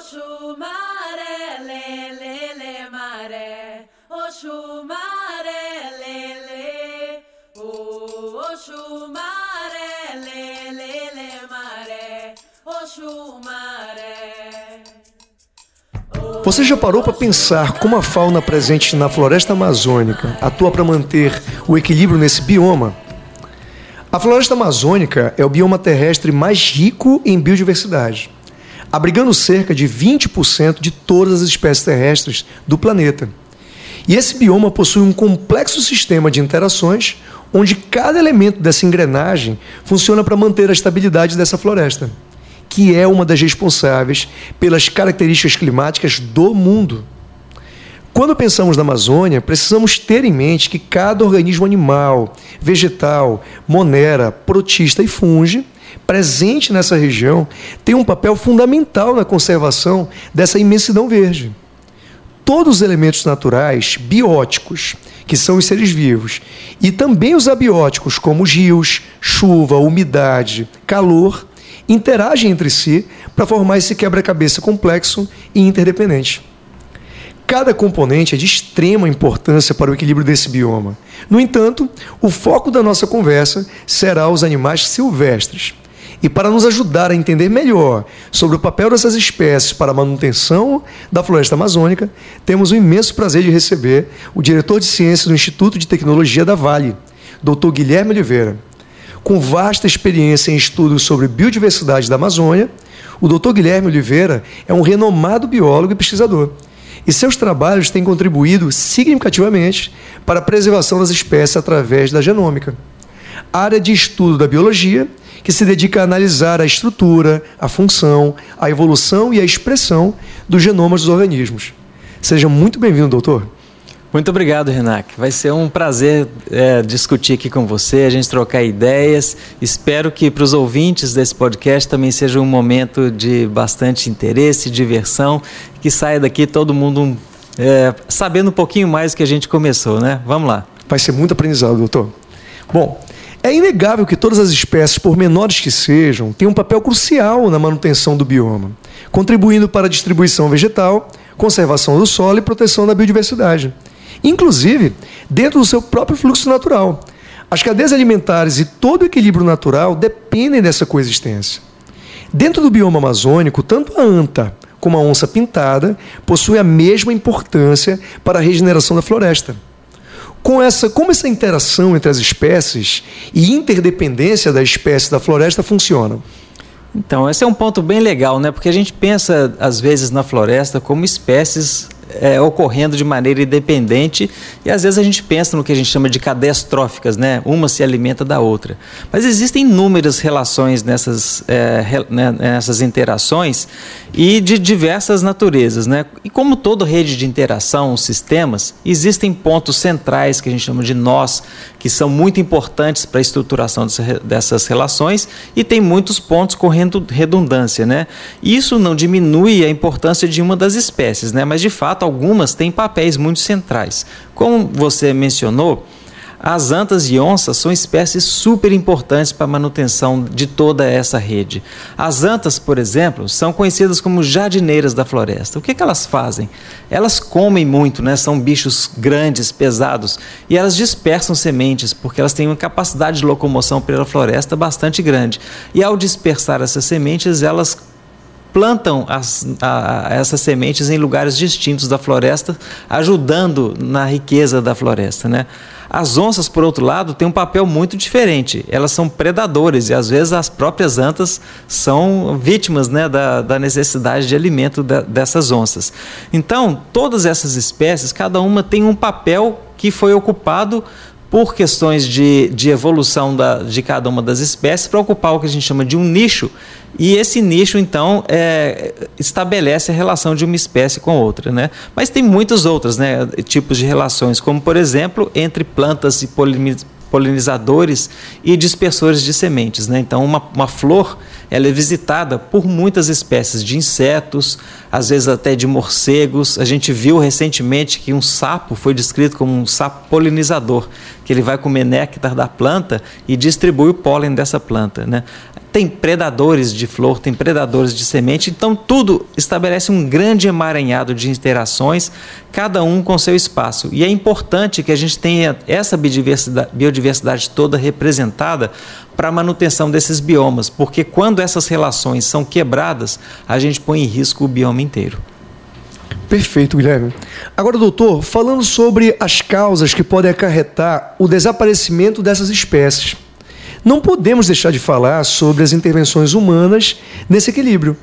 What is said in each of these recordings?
Oxumaré, lê, lê, lê, maré. Oxumaré, lê, lê. Oh, Oxumaré, lê, lê, lê, maré. Oxumaré. Você já parou para pensar como a fauna presente na floresta amazônica atua para manter o equilíbrio nesse bioma? A floresta amazônica é o bioma terrestre mais rico em biodiversidade, abrigando cerca de 20% de todas as espécies terrestres do planeta. E esse bioma possui um complexo sistema de interações onde cada elemento dessa engrenagem funciona para manter a estabilidade dessa floresta que é uma das responsáveis pelas características climáticas do mundo. Quando pensamos na Amazônia, precisamos ter em mente que cada organismo animal, vegetal, monera, protista e funge presente nessa região tem um papel fundamental na conservação dessa imensidão verde. Todos os elementos naturais bióticos, que são os seres vivos, e também os abióticos, como os rios, chuva, umidade, calor, interagem entre si para formar esse quebra-cabeça complexo e interdependente. Cada componente é de extrema importância para o equilíbrio desse bioma. No entanto, o foco da nossa conversa será os animais silvestres. E para nos ajudar a entender melhor sobre o papel dessas espécies para a manutenção da floresta amazônica, temos o imenso prazer de receber o diretor de ciências do Instituto de Tecnologia da Vale, Dr. Guilherme Oliveira. Com vasta experiência em estudos sobre biodiversidade da Amazônia, o Dr. Guilherme Oliveira é um renomado biólogo e pesquisador. E seus trabalhos têm contribuído significativamente para a preservação das espécies através da genômica, área de estudo da biologia que se dedica a analisar a estrutura, a função, a evolução e a expressão dos genomas dos organismos. Seja muito bem-vindo, doutor. Muito obrigado, Renac. Vai ser um prazer é, discutir aqui com você, a gente trocar ideias. Espero que para os ouvintes desse podcast também seja um momento de bastante interesse, diversão, que saia daqui todo mundo é, sabendo um pouquinho mais do que a gente começou, né? Vamos lá. Vai ser muito aprendizado, doutor. Bom, é inegável que todas as espécies, por menores que sejam, têm um papel crucial na manutenção do bioma, contribuindo para a distribuição vegetal, conservação do solo e proteção da biodiversidade inclusive dentro do seu próprio fluxo natural. As cadeias alimentares e todo o equilíbrio natural dependem dessa coexistência. Dentro do bioma amazônico, tanto a anta como a onça pintada possuem a mesma importância para a regeneração da floresta. Com essa, como essa interação entre as espécies e interdependência da espécie da floresta funcionam? Então, esse é um ponto bem legal, né? Porque a gente pensa, às vezes, na floresta como espécies é, ocorrendo de maneira independente e às vezes a gente pensa no que a gente chama de cadeias tróficas, né? Uma se alimenta da outra. Mas existem inúmeras relações nessas, é, né, nessas interações e de diversas naturezas, né? E como toda rede de interação, sistemas, existem pontos centrais que a gente chama de nós, que são muito importantes para a estruturação dessas relações e tem muitos pontos correndo redundância, né? Isso não diminui a importância de uma das espécies, né? Mas de fato fato, algumas têm papéis muito centrais. Como você mencionou, as antas e onças são espécies super importantes para a manutenção de toda essa rede. As antas, por exemplo, são conhecidas como jardineiras da floresta. O que, que elas fazem? Elas comem muito, né? são bichos grandes, pesados, e elas dispersam sementes, porque elas têm uma capacidade de locomoção pela floresta bastante grande. E ao dispersar essas sementes, elas plantam as, a, essas sementes em lugares distintos da floresta, ajudando na riqueza da floresta. Né? As onças, por outro lado, têm um papel muito diferente. Elas são predadoras e às vezes as próprias antas são vítimas né, da, da necessidade de alimento da, dessas onças. Então, todas essas espécies, cada uma tem um papel que foi ocupado por questões de, de evolução da, de cada uma das espécies para ocupar o que a gente chama de um nicho e esse nicho, então, é, estabelece a relação de uma espécie com outra. Né? Mas tem muitos outros né, tipos de relações, como, por exemplo, entre plantas e polinizadores e dispersores de sementes. Né? Então, uma, uma flor ela é visitada por muitas espécies de insetos, às vezes até de morcegos. A gente viu recentemente que um sapo foi descrito como um sapo polinizador, que ele vai comer néctar da planta e distribui o pólen dessa planta. Né? Tem predadores de flor, tem predadores de semente, então tudo estabelece um grande emaranhado de interações, cada um com seu espaço. E é importante que a gente tenha essa biodiversidade, biodiversidade toda representada para a manutenção desses biomas, porque quando essas relações são quebradas, a gente põe em risco o bioma inteiro. Perfeito, Guilherme. Agora, doutor, falando sobre as causas que podem acarretar o desaparecimento dessas espécies. Não podemos deixar de falar sobre as intervenções humanas nesse equilíbrio.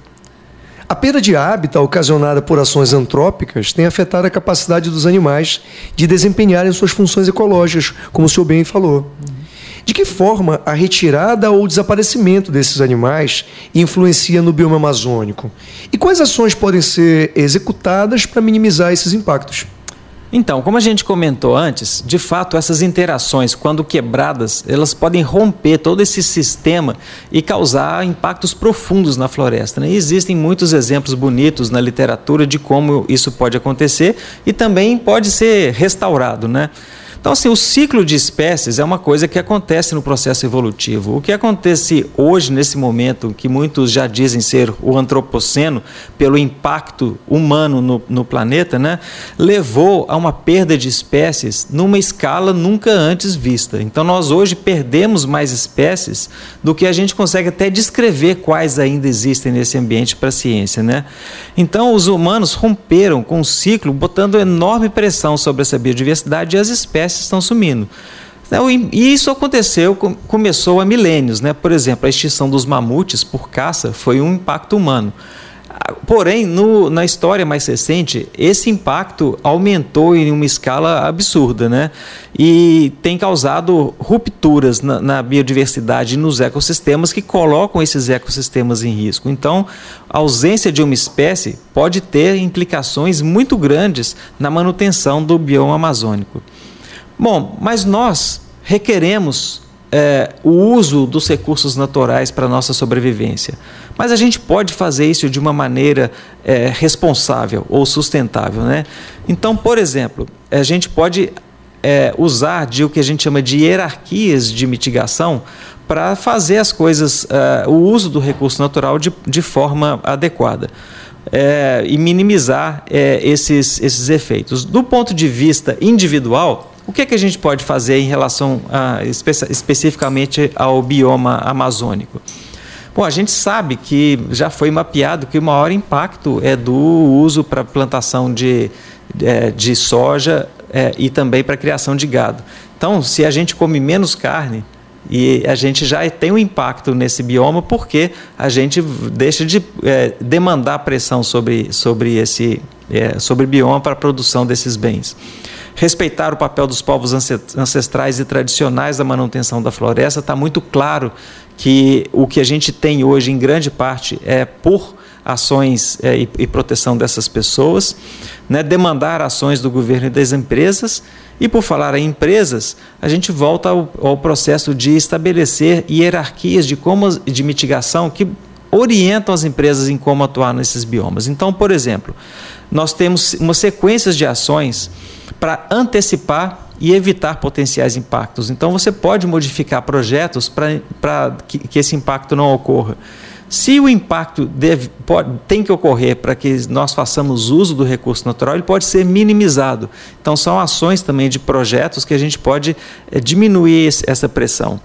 A perda de hábitat ocasionada por ações antrópicas tem afetado a capacidade dos animais de desempenharem suas funções ecológicas, como o senhor bem falou. De que forma a retirada ou desaparecimento desses animais influencia no bioma amazônico? E quais ações podem ser executadas para minimizar esses impactos? Então, como a gente comentou antes, de fato essas interações, quando quebradas, elas podem romper todo esse sistema e causar impactos profundos na floresta. Né? Existem muitos exemplos bonitos na literatura de como isso pode acontecer e também pode ser restaurado, né? Então, assim, o ciclo de espécies é uma coisa que acontece no processo evolutivo. O que acontece hoje, nesse momento, que muitos já dizem ser o antropoceno, pelo impacto humano no, no planeta, né, levou a uma perda de espécies numa escala nunca antes vista. Então, nós hoje perdemos mais espécies do que a gente consegue até descrever quais ainda existem nesse ambiente para a ciência. Né? Então, os humanos romperam com o ciclo, botando enorme pressão sobre essa biodiversidade e as espécies espécies estão sumindo. Então, e isso aconteceu, começou há milênios. Né? Por exemplo, a extinção dos mamutes por caça foi um impacto humano. Porém, no, na história mais recente, esse impacto aumentou em uma escala absurda, né? E tem causado rupturas na, na biodiversidade e nos ecossistemas que colocam esses ecossistemas em risco. Então, a ausência de uma espécie pode ter implicações muito grandes na manutenção do bioma amazônico. Bom, mas nós requeremos é, o uso dos recursos naturais para nossa sobrevivência. Mas a gente pode fazer isso de uma maneira é, responsável ou sustentável. Né? Então, por exemplo, a gente pode é, usar de o que a gente chama de hierarquias de mitigação para fazer as coisas, é, o uso do recurso natural de, de forma adequada. É, e minimizar é, esses, esses efeitos. Do ponto de vista individual, o que, é que a gente pode fazer em relação a, espe especificamente ao bioma amazônico? Bom, a gente sabe que já foi mapeado que o maior impacto é do uso para plantação de, é, de soja é, e também para criação de gado. Então, se a gente come menos carne, e a gente já tem um impacto nesse bioma porque a gente deixa de é, demandar pressão sobre, sobre esse é, sobre bioma para a produção desses bens respeitar o papel dos povos ancestrais e tradicionais da manutenção da floresta, está muito claro que o que a gente tem hoje, em grande parte, é por ações é, e, e, proteção dessas pessoas, né, demandar ações do governo e das empresas. E por falar em empresas, a gente volta ao, ao processo de estabelecer hierarquias de, como, de mitigação que orientam as empresas em como atuar nesses biomas. Então, por exemplo, nós temos uma sequência de ações para antecipar e evitar potenciais impactos. Então, você pode modificar projetos para que, que esse impacto não ocorra. Se o impacto deve, pode, tem que ocorrer para que nós façamos uso do recurso natural, ele pode ser minimizado. Então, são ações também de projetos que a gente pode é, diminuir essa pressão.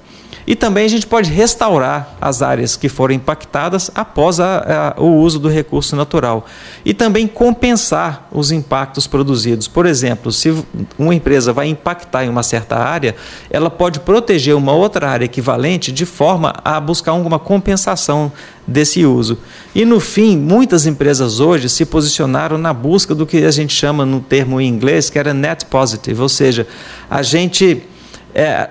E também a gente pode restaurar as áreas que foram impactadas após a, a, o uso do recurso natural. E também compensar os impactos produzidos. Por exemplo, se uma empresa vai impactar em uma certa área, ela pode proteger uma outra área equivalente de forma a buscar alguma compensação desse uso. E no fim, muitas empresas hoje se posicionaram na busca do que a gente chama no termo em inglês, que era net positive, ou seja, a gente. É,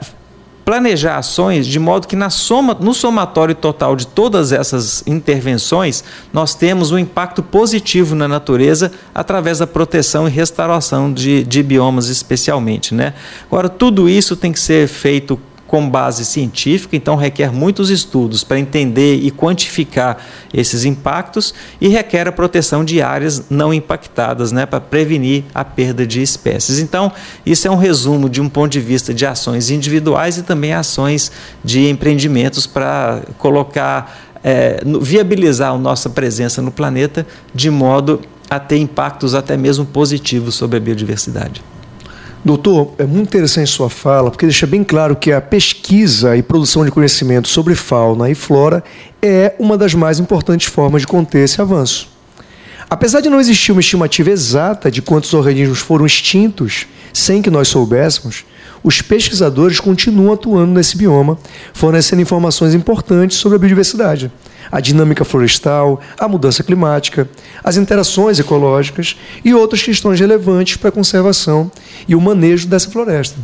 planejar ações de modo que na soma, no somatório total de todas essas intervenções, nós temos um impacto positivo na natureza através da proteção e restauração de, de biomas especialmente. Né? Agora, tudo isso tem que ser feito com base científica, então requer muitos estudos para entender e quantificar esses impactos e requer a proteção de áreas não impactadas, né, para prevenir a perda de espécies. Então, isso é um resumo de um ponto de vista de ações individuais e também ações de empreendimentos para colocar é, viabilizar a nossa presença no planeta de modo a ter impactos até mesmo positivos sobre a biodiversidade. Doutor, é muito interessante sua fala, porque deixa bem claro que a pesquisa e produção de conhecimento sobre fauna e flora é uma das mais importantes formas de conter esse avanço. Apesar de não existir uma estimativa exata de quantos organismos foram extintos sem que nós soubéssemos, os pesquisadores continuam atuando nesse bioma, fornecendo informações importantes sobre a biodiversidade, a dinâmica florestal, a mudança climática, as interações ecológicas e outras questões relevantes para a conservação e o manejo dessa floresta.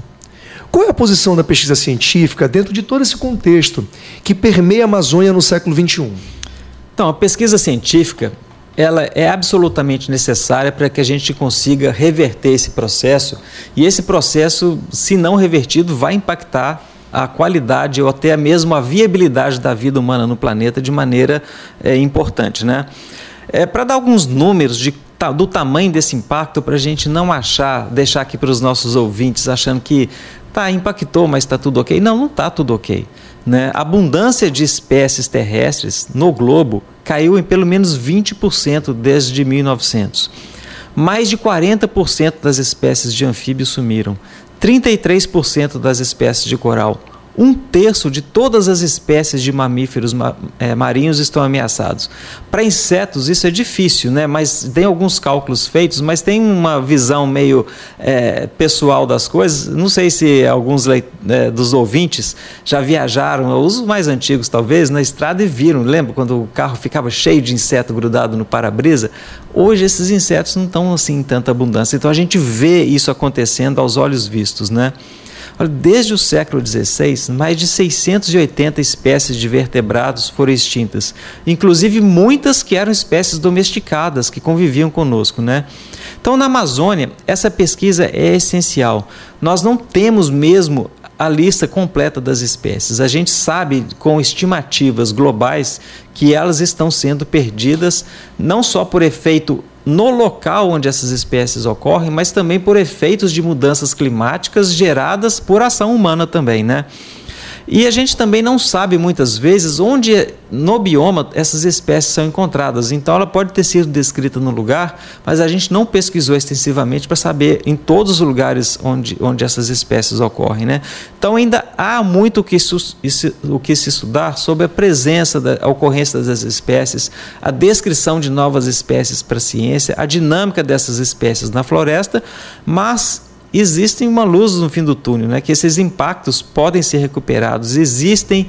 Qual é a posição da pesquisa científica dentro de todo esse contexto que permeia a Amazônia no século XXI? Então, a pesquisa científica ela é absolutamente necessária para que a gente consiga reverter esse processo e esse processo, se não revertido, vai impactar a qualidade ou até mesmo a viabilidade da vida humana no planeta de maneira é, importante, né? É, para dar alguns números de, do tamanho desse impacto, para a gente não achar, deixar aqui para os nossos ouvintes achando que tá, impactou, mas está tudo ok. Não, não está tudo ok. Né? A abundância de espécies terrestres no globo caiu em pelo menos 20% desde 1900. Mais de 40% das espécies de anfíbios sumiram, 33% das espécies de coral, um terço de todas as espécies de mamíferos é, marinhos estão ameaçados. Para insetos isso é difícil, né? mas tem alguns cálculos feitos, mas tem uma visão meio é, pessoal das coisas. Não sei se alguns é, dos ouvintes já viajaram, os mais antigos talvez, na estrada e viram. Lembra quando o carro ficava cheio de inseto grudado no para-brisa? Hoje esses insetos não estão assim em tanta abundância. Então a gente vê isso acontecendo aos olhos vistos, né? Desde o século XVI, mais de 680 espécies de vertebrados foram extintas, inclusive muitas que eram espécies domesticadas, que conviviam conosco. Né? Então, na Amazônia, essa pesquisa é essencial. Nós não temos mesmo a lista completa das espécies. A gente sabe com estimativas globais que elas estão sendo perdidas não só por efeito no local onde essas espécies ocorrem, mas também por efeitos de mudanças climáticas geradas por ação humana também, né? E a gente também não sabe muitas vezes onde no bioma essas espécies são encontradas. Então ela pode ter sido descrita no lugar, mas a gente não pesquisou extensivamente para saber em todos os lugares onde, onde essas espécies ocorrem. Né? Então ainda há muito o que, o que se estudar sobre a presença, da, a ocorrência das espécies, a descrição de novas espécies para a ciência, a dinâmica dessas espécies na floresta, mas existe uma luz no fim do túnel, né? que esses impactos podem ser recuperados, existem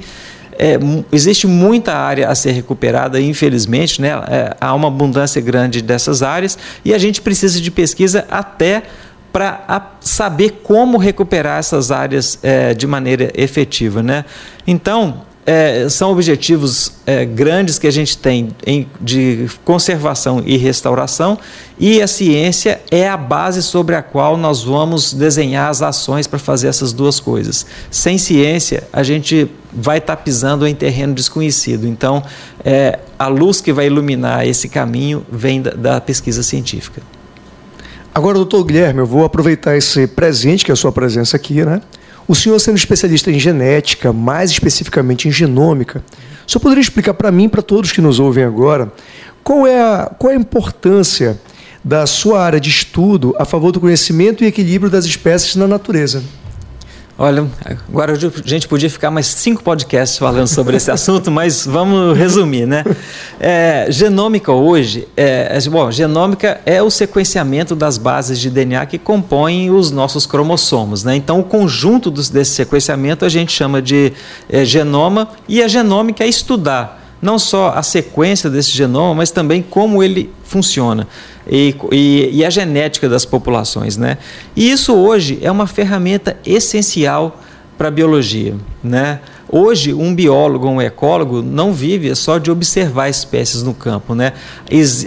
é, existe muita área a ser recuperada, infelizmente, né? É, há uma abundância grande dessas áreas e a gente precisa de pesquisa até para saber como recuperar essas áreas é, de maneira efetiva. Né? Então, é, são objetivos é, grandes que a gente tem em, de conservação e restauração, e a ciência é a base sobre a qual nós vamos desenhar as ações para fazer essas duas coisas. Sem ciência, a gente vai estar tá pisando em terreno desconhecido. Então, é, a luz que vai iluminar esse caminho vem da, da pesquisa científica. Agora, doutor Guilherme, eu vou aproveitar esse presente que é a sua presença aqui, né? O senhor, sendo especialista em genética, mais especificamente em genômica, o senhor poderia explicar para mim para todos que nos ouvem agora qual é, a, qual é a importância da sua área de estudo a favor do conhecimento e equilíbrio das espécies na natureza? Olha, agora a gente podia ficar mais cinco podcasts falando sobre esse assunto, mas vamos resumir, né? É, genômica hoje, é, é, bom, genômica é o sequenciamento das bases de DNA que compõem os nossos cromossomos, né? Então, o conjunto dos, desse sequenciamento a gente chama de é, genoma e a genômica é estudar não só a sequência desse genoma, mas também como ele funciona e, e, e, a genética das populações. Né? E isso hoje é uma ferramenta essencial para a biologia. Né? Hoje, um biólogo, um ecólogo, não vive só de observar espécies no campo. Né?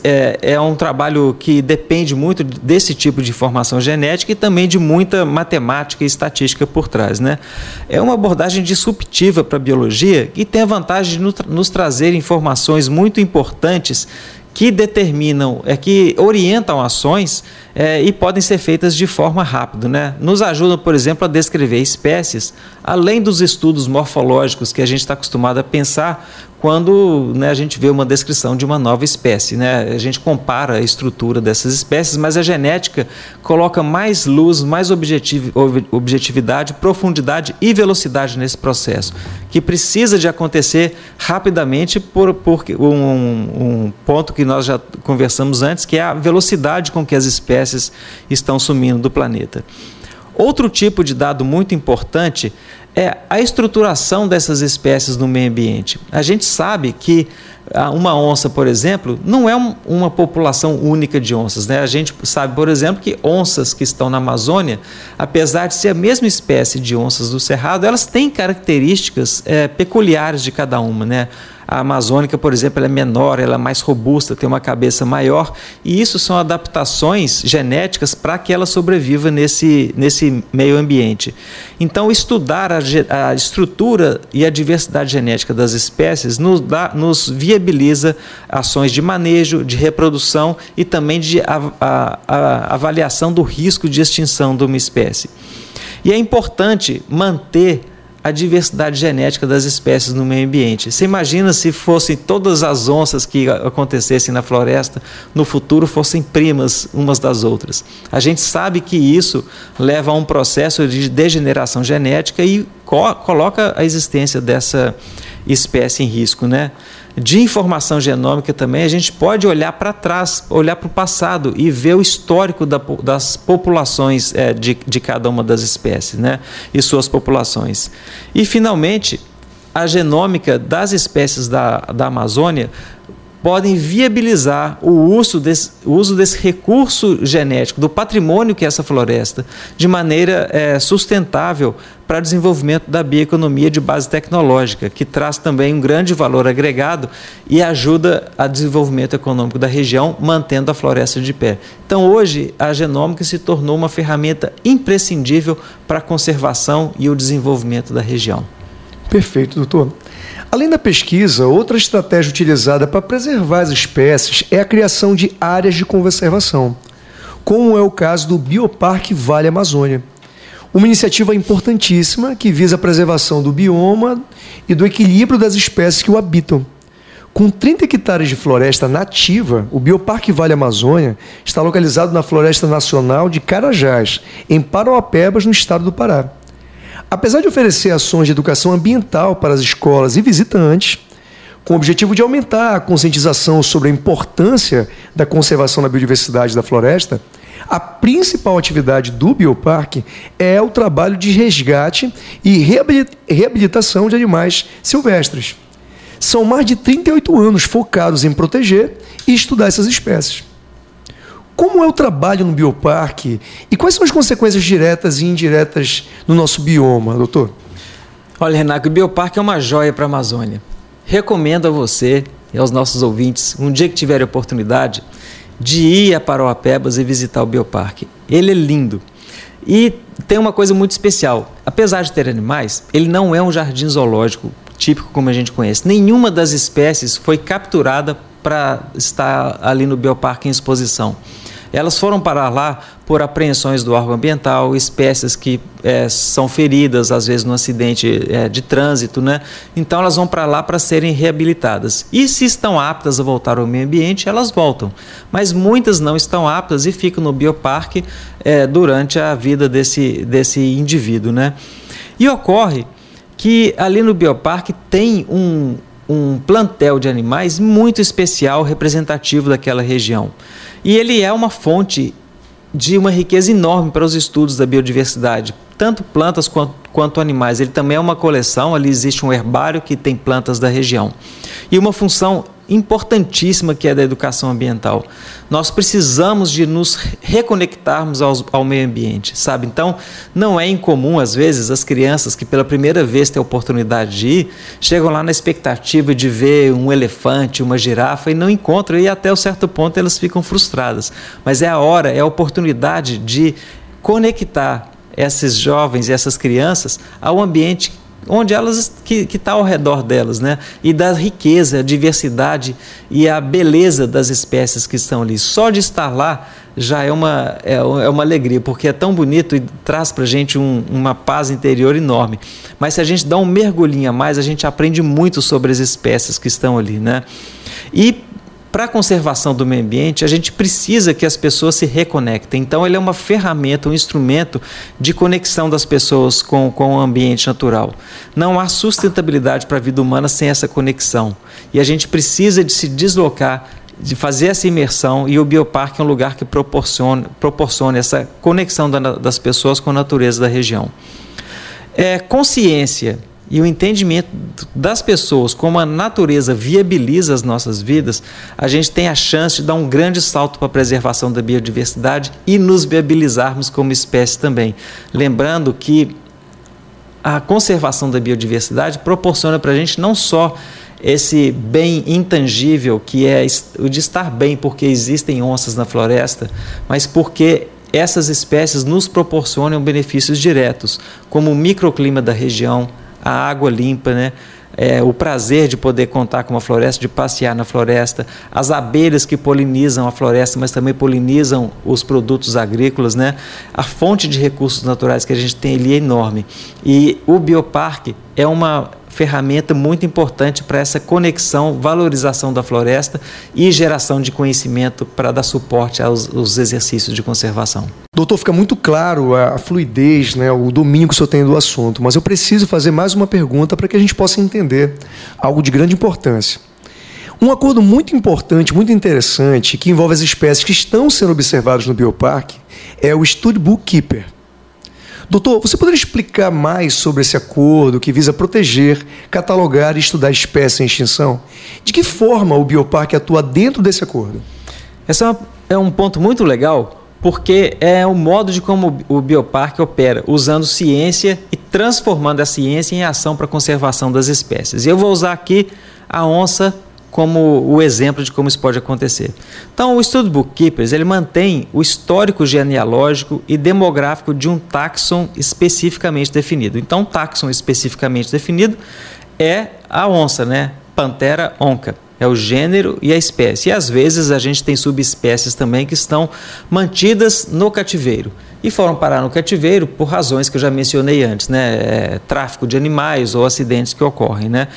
É, é um trabalho que depende muito desse tipo de informação genética e também de muita matemática e estatística por trás. Né? É uma abordagem disruptiva para a biologia e tem a vantagem de nos trazer informações muito importantes que determinam, é, que orientam ações é, e podem ser feitas de forma rápida. Né? Nos ajudam, por exemplo, a descrever espécies, além dos estudos morfológicos que a gente está acostumado a pensar quando né, a gente vê uma descrição de uma nova espécie. Né? A gente compara a estrutura dessas espécies, mas a genética coloca mais luz, mais objetividade, profundidade e velocidade nesse processo, que precisa de acontecer rapidamente por, por um, um ponto que nós já conversamos antes, que é a velocidade com que as espécies estão sumindo do planeta. Outro tipo de dado muito importante é a estruturação dessas espécies no meio ambiente. A gente sabe que ah, uma onça, por exemplo, não é um, uma população única de onças. Né? A gente sabe, por exemplo, que onças que estão na Amazônia, apesar de ser a mesma espécie de onças do Cerrado, elas têm características é, peculiares de cada uma. Né? A amazônica, por exemplo, é menor, ela é mais robusta, tem uma cabeça maior, e isso são adaptações genéticas para que ela sobreviva nesse, nesse meio ambiente. Então, estudar a, a estrutura e a diversidade genética das espécies nos, dá, nos viabiliza ações de manejo, de reprodução e também de a, a, a avaliação do risco de extinção de uma espécie. E é importante manter a diversidade genética das espécies no meio ambiente. Você imagina se fossem todas as onças que acontecessem na floresta no futuro fossem primas umas das outras. A gente sabe que isso leva a um processo de degeneração genética e co coloca a existência dessa espécie em risco, né? De informação genômica também, a gente pode olhar para trás, olhar para o passado e ver o histórico da, das populações é, de, de cada uma das espécies né? e suas populações. E, finalmente, a genômica das espécies da, da Amazônia podem viabilizar o uso, desse, uso desse recurso genético, do patrimônio que é essa floresta, de maneira é, sustentável para o desenvolvimento da bioeconomia de base tecnológica, que traz também um grande valor agregado e ajuda a desenvolvimento econômico da região, mantendo a floresta de pé. Então, hoje, a genômica se tornou uma ferramenta imprescindível para a conservação e o desenvolvimento da região. Perfeito, doutor. Além da pesquisa, outra estratégia utilizada para preservar as espécies é a criação de áreas de conservação, como é o caso do Bioparque Vale Amazônia. Uma iniciativa importantíssima que visa a preservação do bioma e do equilíbrio das espécies que o habitam. Com 30 hectares de floresta nativa, o Bioparque Vale Amazônia está localizado na Floresta Nacional de Carajás, em Parauapebas, no estado do Pará. Apesar de oferecer ações de educação ambiental para as escolas e visitantes, com o objetivo de aumentar a conscientização sobre a importância da conservação da biodiversidade da floresta, a principal atividade do bioparque é o trabalho de resgate e reabilitação de animais silvestres. São mais de 38 anos focados em proteger e estudar essas espécies. Como é o trabalho no bioparque e quais são as consequências diretas e indiretas no nosso bioma, doutor? Olha, Renato, o bioparque é uma joia para a Amazônia. Recomendo a você e aos nossos ouvintes, um dia que tiver oportunidade, de ir a Paroapebas e visitar o bioparque. Ele é lindo. E tem uma coisa muito especial. Apesar de ter animais, ele não é um jardim zoológico típico como a gente conhece. Nenhuma das espécies foi capturada para estar ali no bioparque em exposição. Elas foram parar lá por apreensões do órgão ambiental, espécies que é, são feridas, às vezes no acidente é, de trânsito, né? Então elas vão para lá para serem reabilitadas. E se estão aptas a voltar ao meio ambiente, elas voltam. Mas muitas não estão aptas e ficam no bioparque é, durante a vida desse, desse indivíduo, né? E ocorre que ali no bioparque tem um, um plantel de animais muito especial, representativo daquela região. E ele é uma fonte de uma riqueza enorme para os estudos da biodiversidade, tanto plantas quanto, quanto, animais. Ele também é uma coleção, ali existe um herbário que tem plantas da região. E uma função importantíssima que é da educação ambiental. Nós precisamos de nos reconectarmos aos, ao meio ambiente, sabe? Então, não é incomum, às vezes, as crianças que pela primeira vez têm a oportunidade de ir, chegam lá na expectativa de ver um elefante, uma girafa e não encontram, e até um certo ponto elas ficam frustradas. Mas é a hora, é a oportunidade de conectar esses jovens e essas crianças ao ambiente onde elas que está ao redor delas, né? E da riqueza, a diversidade e a beleza das espécies que estão ali. Só de estar lá já é uma, é, é uma alegria, porque é tão bonito e traz para a gente um, uma paz interior enorme. Mas se a gente dá um mergulhinho a mais, a gente aprende muito sobre as espécies que estão ali, né? E para a conservação do meio ambiente, a gente precisa que as pessoas se reconectem. Então, ele é uma ferramenta, um instrumento de conexão das pessoas com, com o ambiente natural. Não há sustentabilidade para a vida humana sem essa conexão. E a gente precisa de se deslocar de fazer essa imersão e o bioparque é um lugar que proporciona, proporciona essa conexão da, das pessoas com a natureza da região. É, consciência e o entendimento das pessoas, como a natureza viabiliza as nossas vidas, a gente tem a chance de dar um grande salto para a preservação da biodiversidade e nos viabilizarmos como espécie também. Lembrando que a conservação da biodiversidade proporciona para a gente não só esse bem intangível que é o de estar bem porque existem onças na floresta, mas porque essas espécies nos proporcionam benefícios diretos, como o microclima da região, a água limpa, né? É, o prazer de poder contar com uma floresta, de passear na floresta, as abelhas que polinizam a floresta, mas também polinizam os produtos agrícolas, né? A fonte de recursos naturais que a gente tem ali é enorme. E o bioparque é uma ferramenta muito importante para essa conexão, valorização da floresta e geração de conhecimento para dar suporte aos, aos, exercícios de conservação. Doutor, fica muito claro a, fluidez, né, o domínio que o senhor tem do assunto, mas eu preciso fazer mais uma pergunta para que a gente possa entender algo de grande importância. Um acordo muito importante, muito interessante, que envolve as espécies que estão sendo observadas no bioparque, é o Study Book Keeper. Doutor, você poderia explicar mais sobre esse acordo que visa proteger, catalogar e estudar espécies em extinção? De que forma o Bioparque atua dentro desse acordo? Esse é um ponto muito legal, porque é o modo de como o Bioparque opera, usando ciência e transformando a ciência em ação para a conservação das espécies. Eu vou usar aqui a onça como o exemplo de como isso pode acontecer. Então, o estudo Bookkeepers ele mantém o histórico genealógico e demográfico de um taxon especificamente definido. Então, um taxon especificamente definido é a onça, né? Pantera onca. É o gênero e a espécie. E às vezes a gente tem subespécies também que estão mantidas no cativeiro e foram parar no cativeiro por razões que eu já mencionei antes, né? É, tráfico de animais ou acidentes que ocorrem, né?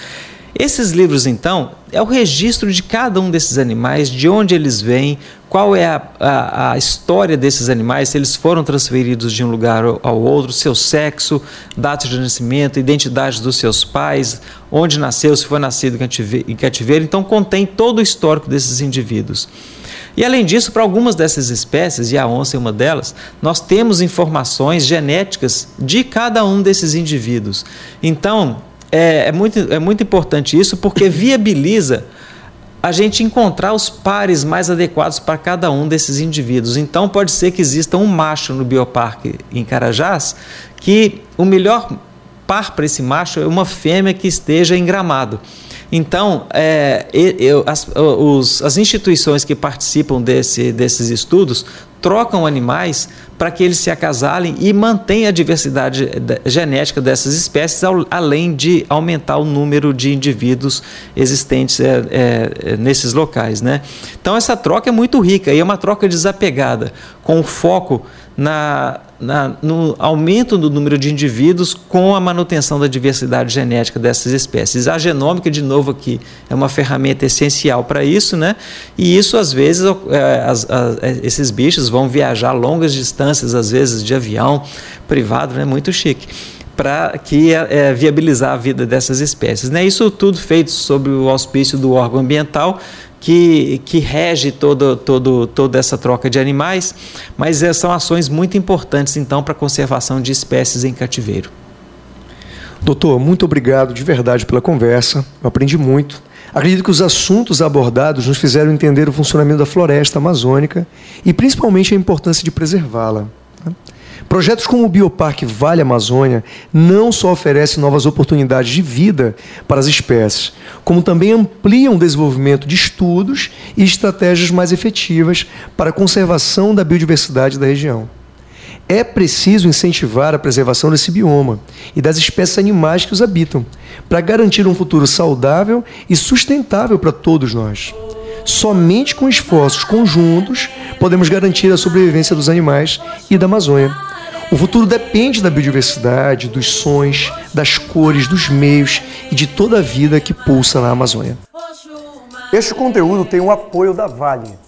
Esses livros, então, é o registro de cada um desses animais, de onde eles vêm, qual é a, a, a, história desses animais, se eles foram transferidos de um lugar ao outro, seu sexo, data de nascimento, identidade dos seus pais, onde nasceu, se foi nascido em cativeiro. Então, contém todo o histórico desses indivíduos. E além disso, para algumas dessas espécies, e a onça é uma delas, nós temos informações genéticas de cada um desses indivíduos. Então, é, é, muito, é muito importante isso porque viabiliza a gente encontrar os pares mais adequados para cada um desses indivíduos. Então, pode ser que exista um macho no bioparque em Carajás que o melhor par para esse macho é uma fêmea que esteja em gramado. Então, é, eu, as, os, as instituições que participam desse, desses estudos trocam animais para que eles se acasalem e mantenham a diversidade genética dessas espécies, além de aumentar o número de indivíduos existentes é, é, nesses locais. Né? Então, essa troca é muito rica e é uma troca desapegada, com foco na, na, no aumento do número de indivíduos com a manutenção da diversidade genética dessas espécies. A genômica, de novo, aqui é uma ferramenta essencial para isso, né? E isso, às vezes, é, as, as, esses bichos vão viajar longas distâncias, às vezes, de avião privado, né? Muito chique para que é, é, viabilizar a vida dessas espécies. Né? Isso tudo feito sob o auspício do órgão ambiental, que, que rege todo, todo, toda essa troca de animais, mas é, são ações muito importantes então para a conservação de espécies em cativeiro. Doutor, muito obrigado de verdade pela conversa, eu aprendi muito. Acredito que os assuntos abordados nos fizeram entender o funcionamento da floresta amazônica e principalmente a importância de preservá-la. Projetos como o Bioparque Vale Amazônia não só oferecem novas oportunidades de vida para as espécies, como também ampliam o desenvolvimento de estudos e estratégias mais efetivas para a conservação da biodiversidade da região. É preciso incentivar a preservação desse bioma e das espécies animais que os habitam, para garantir um futuro saudável e sustentável para todos nós. Somente com esforços conjuntos podemos garantir a sobrevivência dos animais e da Amazônia. O futuro depende da biodiversidade, dos sons, das cores, dos meios e de toda a vida que pulsa na Amazônia. Este conteúdo tem o apoio da Vale